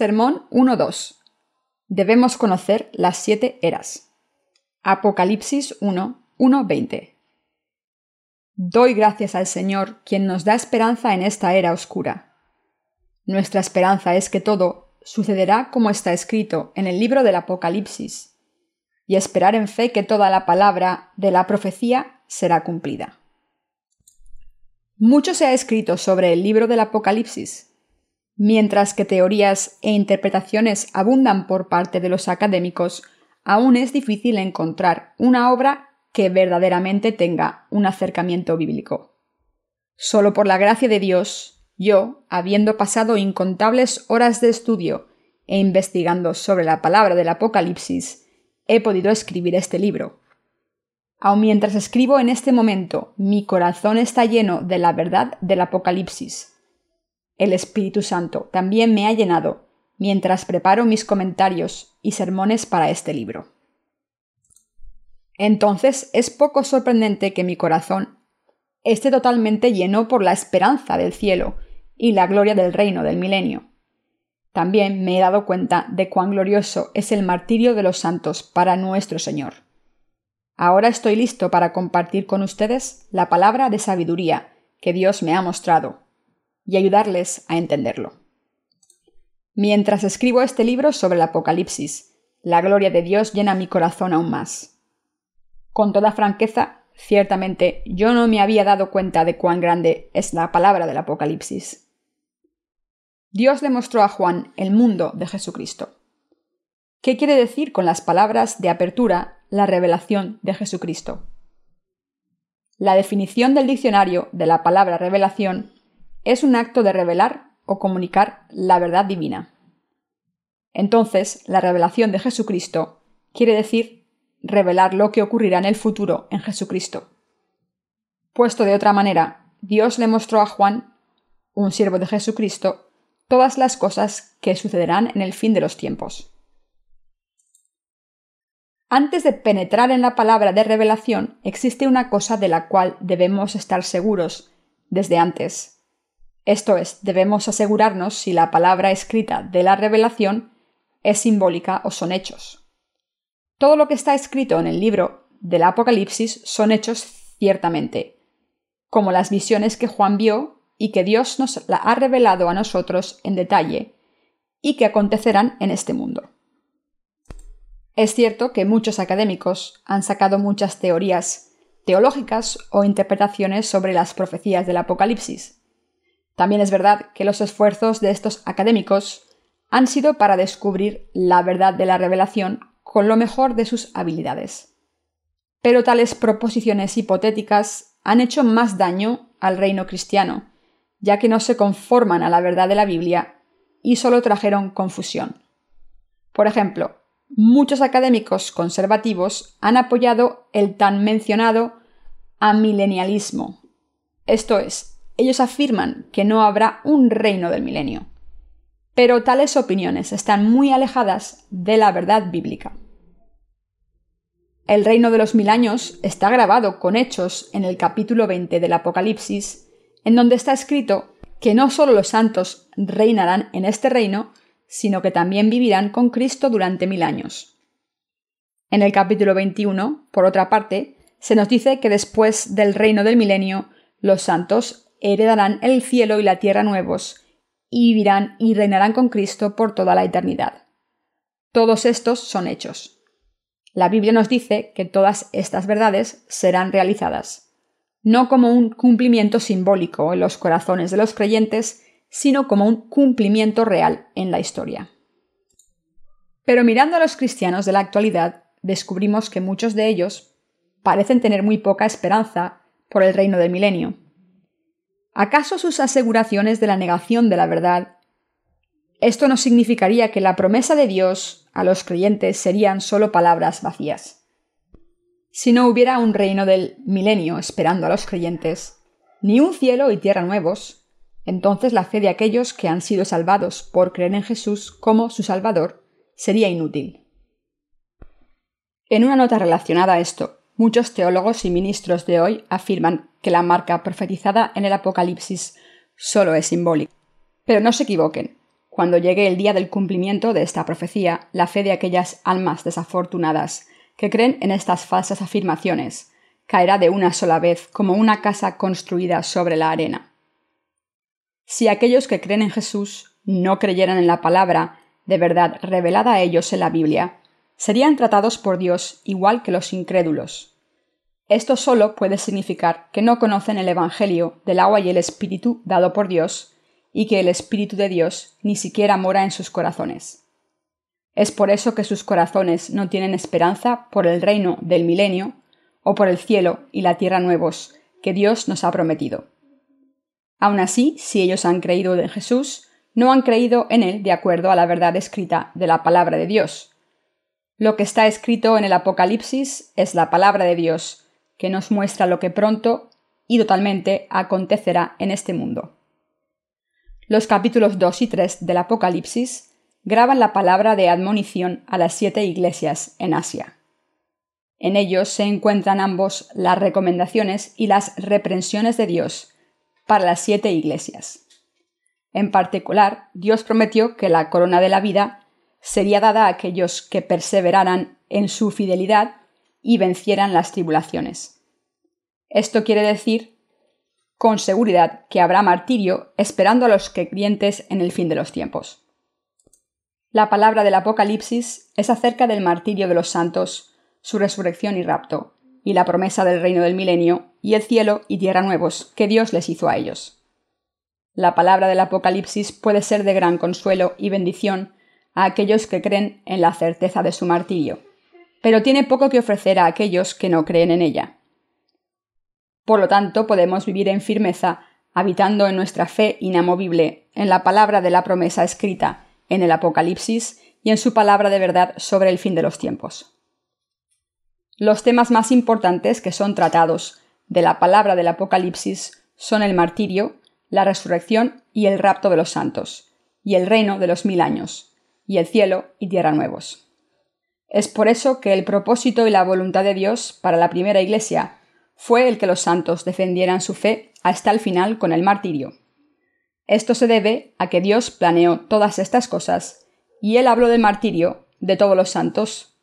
Sermón 1.2. Debemos conocer las siete eras. Apocalipsis 1, 1.20. Doy gracias al Señor, quien nos da esperanza en esta era oscura. Nuestra esperanza es que todo sucederá como está escrito en el libro del Apocalipsis, y esperar en fe que toda la palabra de la profecía será cumplida. Mucho se ha escrito sobre el libro del Apocalipsis, Mientras que teorías e interpretaciones abundan por parte de los académicos, aún es difícil encontrar una obra que verdaderamente tenga un acercamiento bíblico. Solo por la gracia de Dios, yo, habiendo pasado incontables horas de estudio e investigando sobre la palabra del Apocalipsis, he podido escribir este libro. Aun mientras escribo en este momento, mi corazón está lleno de la verdad del Apocalipsis el Espíritu Santo también me ha llenado mientras preparo mis comentarios y sermones para este libro. Entonces es poco sorprendente que mi corazón esté totalmente lleno por la esperanza del cielo y la gloria del reino del milenio. También me he dado cuenta de cuán glorioso es el martirio de los santos para nuestro Señor. Ahora estoy listo para compartir con ustedes la palabra de sabiduría que Dios me ha mostrado y ayudarles a entenderlo. Mientras escribo este libro sobre el Apocalipsis, la gloria de Dios llena mi corazón aún más. Con toda franqueza, ciertamente yo no me había dado cuenta de cuán grande es la palabra del Apocalipsis. Dios le mostró a Juan el mundo de Jesucristo. ¿Qué quiere decir con las palabras de apertura la revelación de Jesucristo? La definición del diccionario de la palabra revelación es un acto de revelar o comunicar la verdad divina. Entonces, la revelación de Jesucristo quiere decir revelar lo que ocurrirá en el futuro en Jesucristo. Puesto de otra manera, Dios le mostró a Juan, un siervo de Jesucristo, todas las cosas que sucederán en el fin de los tiempos. Antes de penetrar en la palabra de revelación, existe una cosa de la cual debemos estar seguros desde antes, esto es, debemos asegurarnos si la palabra escrita de la revelación es simbólica o son hechos. Todo lo que está escrito en el libro del Apocalipsis son hechos ciertamente, como las visiones que Juan vio y que Dios nos la ha revelado a nosotros en detalle y que acontecerán en este mundo. Es cierto que muchos académicos han sacado muchas teorías teológicas o interpretaciones sobre las profecías del Apocalipsis, también es verdad que los esfuerzos de estos académicos han sido para descubrir la verdad de la revelación con lo mejor de sus habilidades. Pero tales proposiciones hipotéticas han hecho más daño al reino cristiano, ya que no se conforman a la verdad de la Biblia y solo trajeron confusión. Por ejemplo, muchos académicos conservativos han apoyado el tan mencionado amilenialismo, esto es, ellos afirman que no habrá un reino del milenio. Pero tales opiniones están muy alejadas de la verdad bíblica. El reino de los mil años está grabado con hechos en el capítulo 20 del Apocalipsis, en donde está escrito que no solo los santos reinarán en este reino, sino que también vivirán con Cristo durante mil años. En el capítulo 21, por otra parte, se nos dice que después del reino del milenio, los santos heredarán el cielo y la tierra nuevos, y vivirán y reinarán con Cristo por toda la eternidad. Todos estos son hechos. La Biblia nos dice que todas estas verdades serán realizadas, no como un cumplimiento simbólico en los corazones de los creyentes, sino como un cumplimiento real en la historia. Pero mirando a los cristianos de la actualidad, descubrimos que muchos de ellos parecen tener muy poca esperanza por el reino del milenio. ¿Acaso sus aseguraciones de la negación de la verdad? Esto no significaría que la promesa de Dios a los creyentes serían solo palabras vacías. Si no hubiera un reino del milenio esperando a los creyentes, ni un cielo y tierra nuevos, entonces la fe de aquellos que han sido salvados por creer en Jesús como su Salvador sería inútil. En una nota relacionada a esto, Muchos teólogos y ministros de hoy afirman que la marca profetizada en el Apocalipsis solo es simbólica. Pero no se equivoquen. cuando llegue el día del cumplimiento de esta profecía, la fe de aquellas almas desafortunadas que creen en estas falsas afirmaciones caerá de una sola vez como una casa construida sobre la arena. Si aquellos que creen en Jesús no creyeran en la palabra de verdad revelada a ellos en la Biblia, serían tratados por Dios igual que los incrédulos. Esto solo puede significar que no conocen el Evangelio del agua y el Espíritu dado por Dios, y que el Espíritu de Dios ni siquiera mora en sus corazones. Es por eso que sus corazones no tienen esperanza por el reino del milenio o por el cielo y la tierra nuevos que Dios nos ha prometido. Aun así, si ellos han creído en Jesús, no han creído en Él de acuerdo a la verdad escrita de la palabra de Dios. Lo que está escrito en el Apocalipsis es la palabra de Dios, que nos muestra lo que pronto y totalmente acontecerá en este mundo. Los capítulos 2 y 3 del Apocalipsis graban la palabra de admonición a las siete iglesias en Asia. En ellos se encuentran ambos las recomendaciones y las reprensiones de Dios para las siete iglesias. En particular, Dios prometió que la corona de la vida sería dada a aquellos que perseveraran en su fidelidad y vencieran las tribulaciones. Esto quiere decir con seguridad que habrá martirio esperando a los creyentes en el fin de los tiempos. La palabra del Apocalipsis es acerca del martirio de los santos, su resurrección y rapto, y la promesa del reino del milenio y el cielo y tierra nuevos que Dios les hizo a ellos. La palabra del Apocalipsis puede ser de gran consuelo y bendición a aquellos que creen en la certeza de su martirio, pero tiene poco que ofrecer a aquellos que no creen en ella. Por lo tanto, podemos vivir en firmeza, habitando en nuestra fe inamovible en la palabra de la promesa escrita en el Apocalipsis y en su palabra de verdad sobre el fin de los tiempos. Los temas más importantes que son tratados de la palabra del Apocalipsis son el martirio, la resurrección y el rapto de los santos, y el reino de los mil años, y el cielo y tierra nuevos. Es por eso que el propósito y la voluntad de Dios para la primera iglesia fue el que los santos defendieran su fe hasta el final con el martirio. Esto se debe a que Dios planeó todas estas cosas y Él habló del martirio de todos los santos.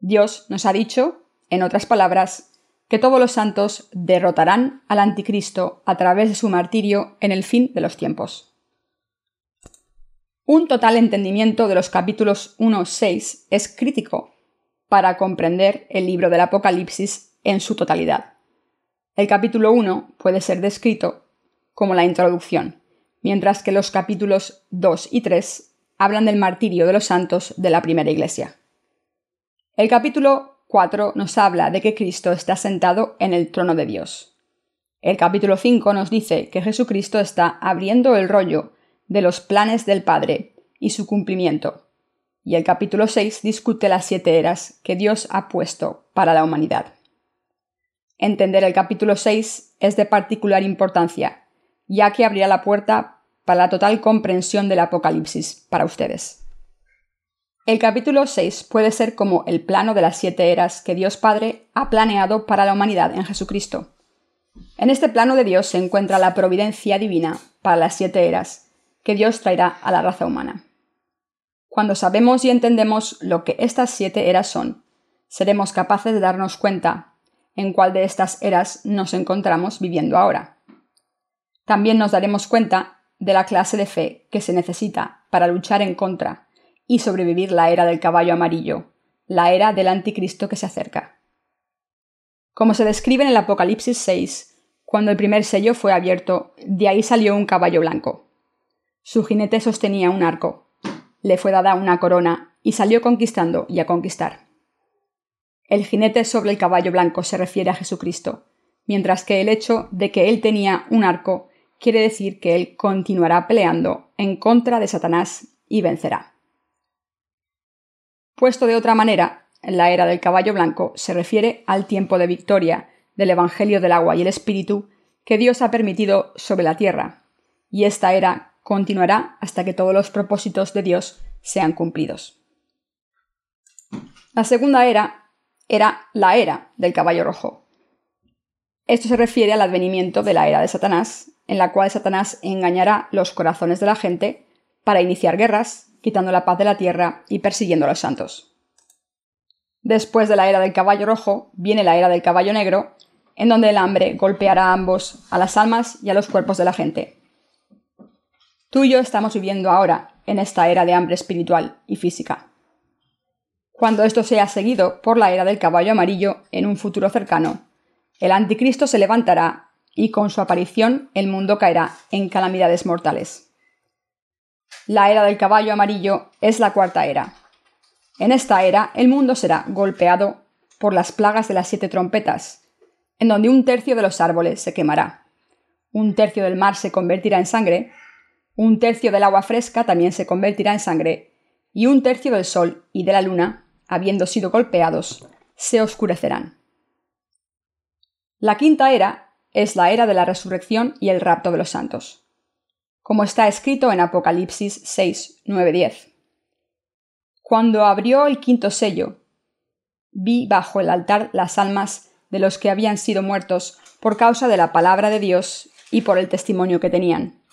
Dios nos ha dicho, en otras palabras, que todos los santos derrotarán al anticristo a través de su martirio en el fin de los tiempos. Un total entendimiento de los capítulos 1-6 es crítico para comprender el libro del Apocalipsis en su totalidad. El capítulo 1 puede ser descrito como la introducción, mientras que los capítulos 2 y 3 hablan del martirio de los santos de la primera iglesia. El capítulo 4 nos habla de que Cristo está sentado en el trono de Dios. El capítulo 5 nos dice que Jesucristo está abriendo el rollo de los planes del Padre y su cumplimiento. Y el capítulo 6 discute las siete eras que Dios ha puesto para la humanidad. Entender el capítulo 6 es de particular importancia, ya que abrirá la puerta para la total comprensión del Apocalipsis para ustedes. El capítulo 6 puede ser como el plano de las siete eras que Dios Padre ha planeado para la humanidad en Jesucristo. En este plano de Dios se encuentra la providencia divina para las siete eras que Dios traerá a la raza humana. Cuando sabemos y entendemos lo que estas siete eras son, seremos capaces de darnos cuenta en cuál de estas eras nos encontramos viviendo ahora. También nos daremos cuenta de la clase de fe que se necesita para luchar en contra y sobrevivir la era del caballo amarillo, la era del anticristo que se acerca. Como se describe en el Apocalipsis 6, cuando el primer sello fue abierto, de ahí salió un caballo blanco. Su jinete sostenía un arco, le fue dada una corona y salió conquistando y a conquistar. El jinete sobre el caballo blanco se refiere a Jesucristo, mientras que el hecho de que él tenía un arco quiere decir que él continuará peleando en contra de Satanás y vencerá. Puesto de otra manera, la era del caballo blanco se refiere al tiempo de victoria del Evangelio del agua y el Espíritu que Dios ha permitido sobre la tierra, y esta era continuará hasta que todos los propósitos de Dios sean cumplidos. La segunda era era la era del caballo rojo. Esto se refiere al advenimiento de la era de Satanás, en la cual Satanás engañará los corazones de la gente para iniciar guerras, quitando la paz de la tierra y persiguiendo a los santos. Después de la era del caballo rojo viene la era del caballo negro, en donde el hambre golpeará a ambos, a las almas y a los cuerpos de la gente. Tú y yo estamos viviendo ahora en esta era de hambre espiritual y física. Cuando esto sea seguido por la era del caballo amarillo en un futuro cercano, el anticristo se levantará y con su aparición el mundo caerá en calamidades mortales. La era del caballo amarillo es la cuarta era. En esta era el mundo será golpeado por las plagas de las siete trompetas, en donde un tercio de los árboles se quemará, un tercio del mar se convertirá en sangre, un tercio del agua fresca también se convertirá en sangre, y un tercio del sol y de la luna, habiendo sido golpeados, se oscurecerán. La quinta era es la era de la resurrección y el rapto de los santos, como está escrito en Apocalipsis 6, 9, 10. Cuando abrió el quinto sello, vi bajo el altar las almas de los que habían sido muertos por causa de la palabra de Dios y por el testimonio que tenían.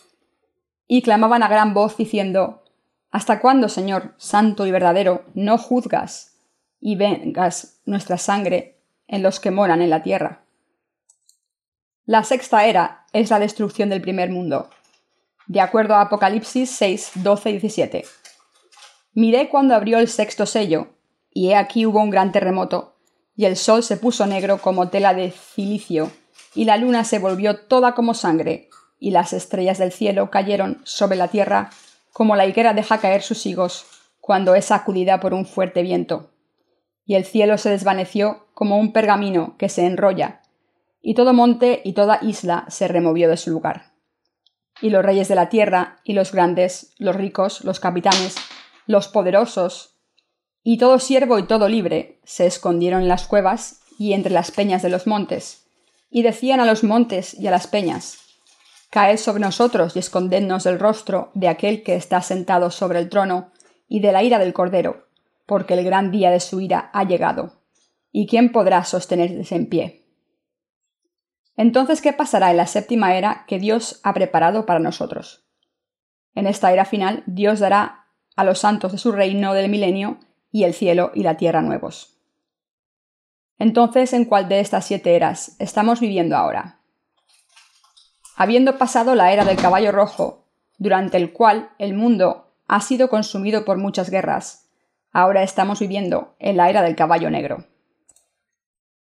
Y clamaban a gran voz diciendo, ¿Hasta cuándo, Señor, santo y verdadero, no juzgas y vengas nuestra sangre en los que moran en la tierra? La sexta era es la destrucción del primer mundo, de acuerdo a Apocalipsis 6, 12 y 17. Miré cuando abrió el sexto sello, y he aquí hubo un gran terremoto, y el sol se puso negro como tela de cilicio, y la luna se volvió toda como sangre, y las estrellas del cielo cayeron sobre la tierra como la higuera deja caer sus higos cuando es sacudida por un fuerte viento. Y el cielo se desvaneció como un pergamino que se enrolla, y todo monte y toda isla se removió de su lugar. Y los reyes de la tierra, y los grandes, los ricos, los capitanes, los poderosos, y todo siervo y todo libre, se escondieron en las cuevas y entre las peñas de los montes, y decían a los montes y a las peñas, Caed sobre nosotros y escondednos del rostro de aquel que está sentado sobre el trono y de la ira del Cordero, porque el gran día de su ira ha llegado. ¿Y quién podrá sostenerse en pie? Entonces, ¿qué pasará en la séptima era que Dios ha preparado para nosotros? En esta era final, Dios dará a los santos de su reino del milenio y el cielo y la tierra nuevos. Entonces, ¿en cuál de estas siete eras estamos viviendo ahora? Habiendo pasado la era del caballo rojo, durante el cual el mundo ha sido consumido por muchas guerras, ahora estamos viviendo en la era del caballo negro.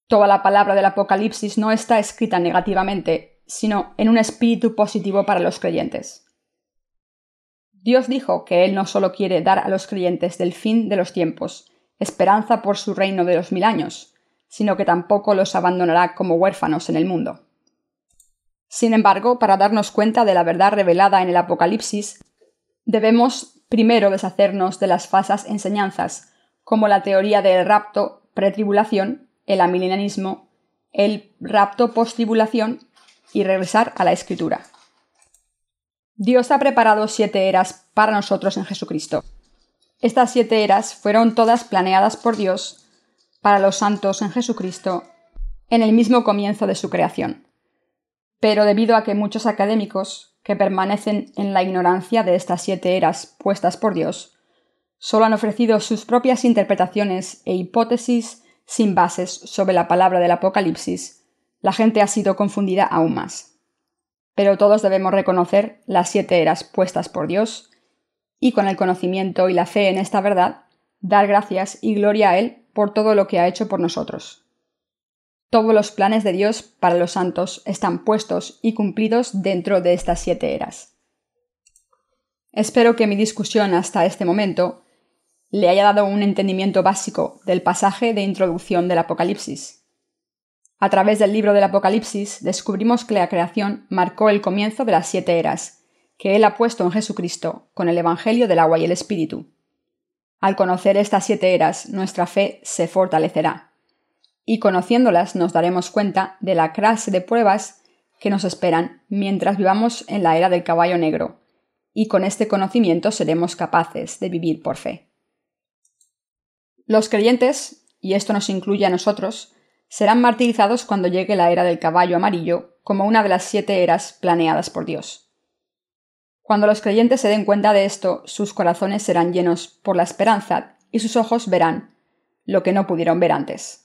Toda la palabra del Apocalipsis no está escrita negativamente, sino en un espíritu positivo para los creyentes. Dios dijo que Él no solo quiere dar a los creyentes del fin de los tiempos esperanza por su reino de los mil años, sino que tampoco los abandonará como huérfanos en el mundo. Sin embargo, para darnos cuenta de la verdad revelada en el Apocalipsis, debemos primero deshacernos de las falsas enseñanzas, como la teoría del rapto pretribulación el amilenianismo, el rapto post-tribulación y regresar a la escritura. Dios ha preparado siete eras para nosotros en Jesucristo. Estas siete eras fueron todas planeadas por Dios para los santos en Jesucristo en el mismo comienzo de su creación. Pero debido a que muchos académicos que permanecen en la ignorancia de estas siete eras puestas por Dios, solo han ofrecido sus propias interpretaciones e hipótesis sin bases sobre la palabra del Apocalipsis, la gente ha sido confundida aún más. Pero todos debemos reconocer las siete eras puestas por Dios, y con el conocimiento y la fe en esta verdad, dar gracias y gloria a Él por todo lo que ha hecho por nosotros. Todos los planes de Dios para los santos están puestos y cumplidos dentro de estas siete eras. Espero que mi discusión hasta este momento le haya dado un entendimiento básico del pasaje de introducción del Apocalipsis. A través del libro del Apocalipsis descubrimos que la creación marcó el comienzo de las siete eras, que Él ha puesto en Jesucristo con el Evangelio del agua y el Espíritu. Al conocer estas siete eras, nuestra fe se fortalecerá, y conociéndolas nos daremos cuenta de la clase de pruebas que nos esperan mientras vivamos en la era del caballo negro, y con este conocimiento seremos capaces de vivir por fe. Los creyentes, y esto nos incluye a nosotros, serán martirizados cuando llegue la era del caballo amarillo como una de las siete eras planeadas por Dios. Cuando los creyentes se den cuenta de esto, sus corazones serán llenos por la esperanza y sus ojos verán lo que no pudieron ver antes.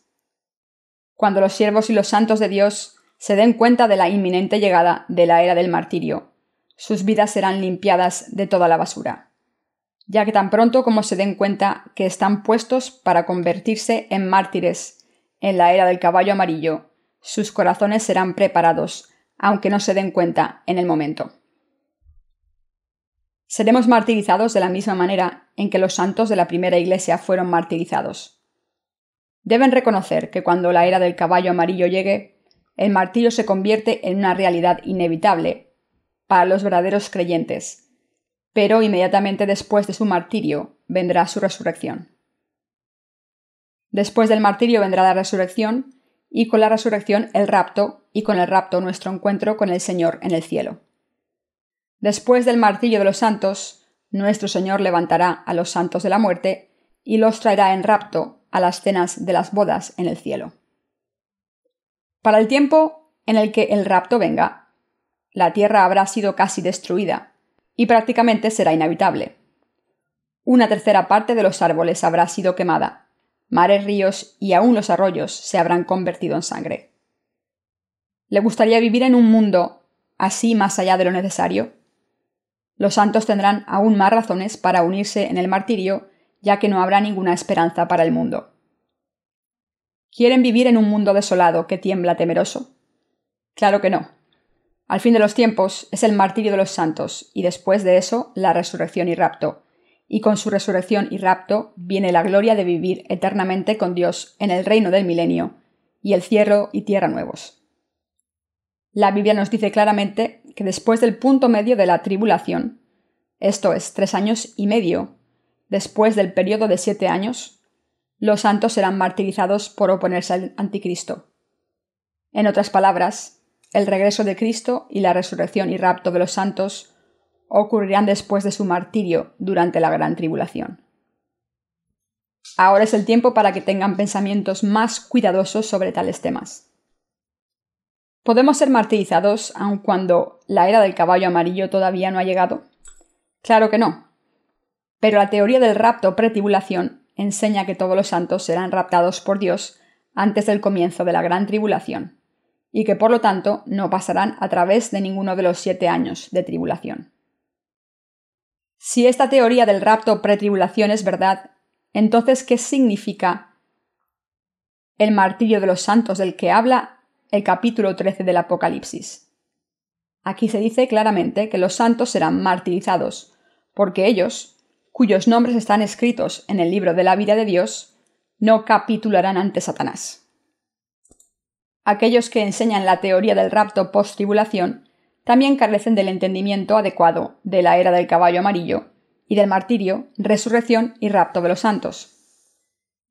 Cuando los siervos y los santos de Dios se den cuenta de la inminente llegada de la era del martirio, sus vidas serán limpiadas de toda la basura, ya que tan pronto como se den cuenta que están puestos para convertirse en mártires en la era del caballo amarillo, sus corazones serán preparados, aunque no se den cuenta en el momento. Seremos martirizados de la misma manera en que los santos de la primera iglesia fueron martirizados. Deben reconocer que cuando la era del caballo amarillo llegue, el martirio se convierte en una realidad inevitable para los verdaderos creyentes, pero inmediatamente después de su martirio vendrá su resurrección. Después del martirio vendrá la resurrección, y con la resurrección el rapto, y con el rapto nuestro encuentro con el Señor en el cielo. Después del martillo de los santos, nuestro Señor levantará a los santos de la muerte y los traerá en rapto a las cenas de las bodas en el cielo. Para el tiempo en el que el rapto venga, la tierra habrá sido casi destruida y prácticamente será inhabitable. Una tercera parte de los árboles habrá sido quemada, mares, ríos y aún los arroyos se habrán convertido en sangre. ¿Le gustaría vivir en un mundo así más allá de lo necesario? Los santos tendrán aún más razones para unirse en el martirio, ya que no habrá ninguna esperanza para el mundo. ¿Quieren vivir en un mundo desolado que tiembla temeroso? Claro que no. Al fin de los tiempos es el martirio de los santos, y después de eso la resurrección y rapto, y con su resurrección y rapto viene la gloria de vivir eternamente con Dios en el reino del milenio, y el cielo y tierra nuevos. La Biblia nos dice claramente que después del punto medio de la tribulación, esto es tres años y medio, después del periodo de siete años, los santos serán martirizados por oponerse al anticristo. En otras palabras, el regreso de Cristo y la resurrección y rapto de los santos ocurrirán después de su martirio durante la gran tribulación. Ahora es el tiempo para que tengan pensamientos más cuidadosos sobre tales temas. ¿Podemos ser martirizados aun cuando la era del caballo amarillo todavía no ha llegado? Claro que no. Pero la teoría del rapto pretribulación enseña que todos los santos serán raptados por Dios antes del comienzo de la gran tribulación, y que por lo tanto no pasarán a través de ninguno de los siete años de tribulación. Si esta teoría del rapto pretribulación es verdad, entonces ¿qué significa el martirio de los santos del que habla el capítulo 13 del Apocalipsis. Aquí se dice claramente que los santos serán martirizados, porque ellos, cuyos nombres están escritos en el libro de la vida de Dios, no capitularán ante Satanás. Aquellos que enseñan la teoría del rapto post-tribulación también carecen del entendimiento adecuado de la era del caballo amarillo y del martirio, resurrección y rapto de los santos.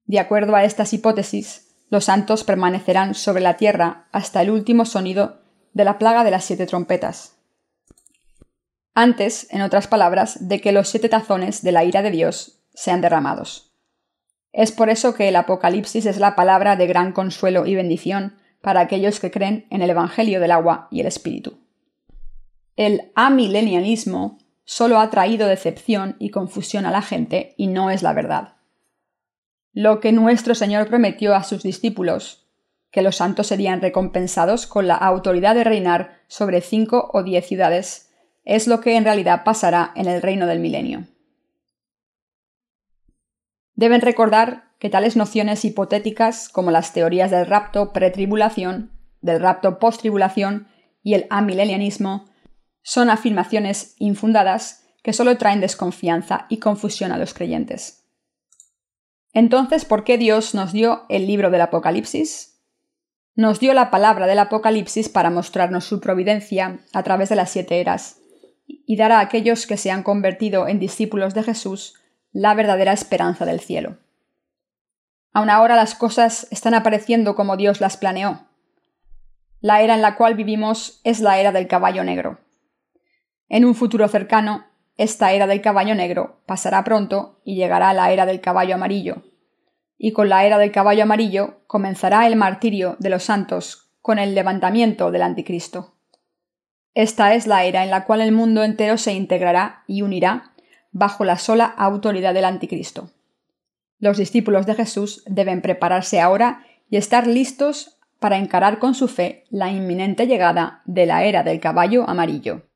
De acuerdo a estas hipótesis, los santos permanecerán sobre la tierra hasta el último sonido de la plaga de las siete trompetas. Antes, en otras palabras, de que los siete tazones de la ira de Dios sean derramados. Es por eso que el Apocalipsis es la palabra de gran consuelo y bendición para aquellos que creen en el Evangelio del agua y el Espíritu. El amilenialismo solo ha traído decepción y confusión a la gente y no es la verdad lo que nuestro Señor prometió a sus discípulos, que los santos serían recompensados con la autoridad de reinar sobre cinco o diez ciudades, es lo que en realidad pasará en el reino del milenio. Deben recordar que tales nociones hipotéticas como las teorías del rapto pretribulación, del rapto postribulación y el amilenianismo son afirmaciones infundadas que solo traen desconfianza y confusión a los creyentes. Entonces, ¿por qué Dios nos dio el libro del Apocalipsis? Nos dio la palabra del Apocalipsis para mostrarnos su providencia a través de las siete eras y dar a aquellos que se han convertido en discípulos de Jesús la verdadera esperanza del cielo. Aun ahora las cosas están apareciendo como Dios las planeó. La era en la cual vivimos es la era del caballo negro. En un futuro cercano, esta era del caballo negro pasará pronto y llegará la era del caballo amarillo. Y con la era del caballo amarillo comenzará el martirio de los santos con el levantamiento del anticristo. Esta es la era en la cual el mundo entero se integrará y unirá bajo la sola autoridad del Anticristo. Los discípulos de Jesús deben prepararse ahora y estar listos para encarar con su fe la inminente llegada de la era del caballo amarillo.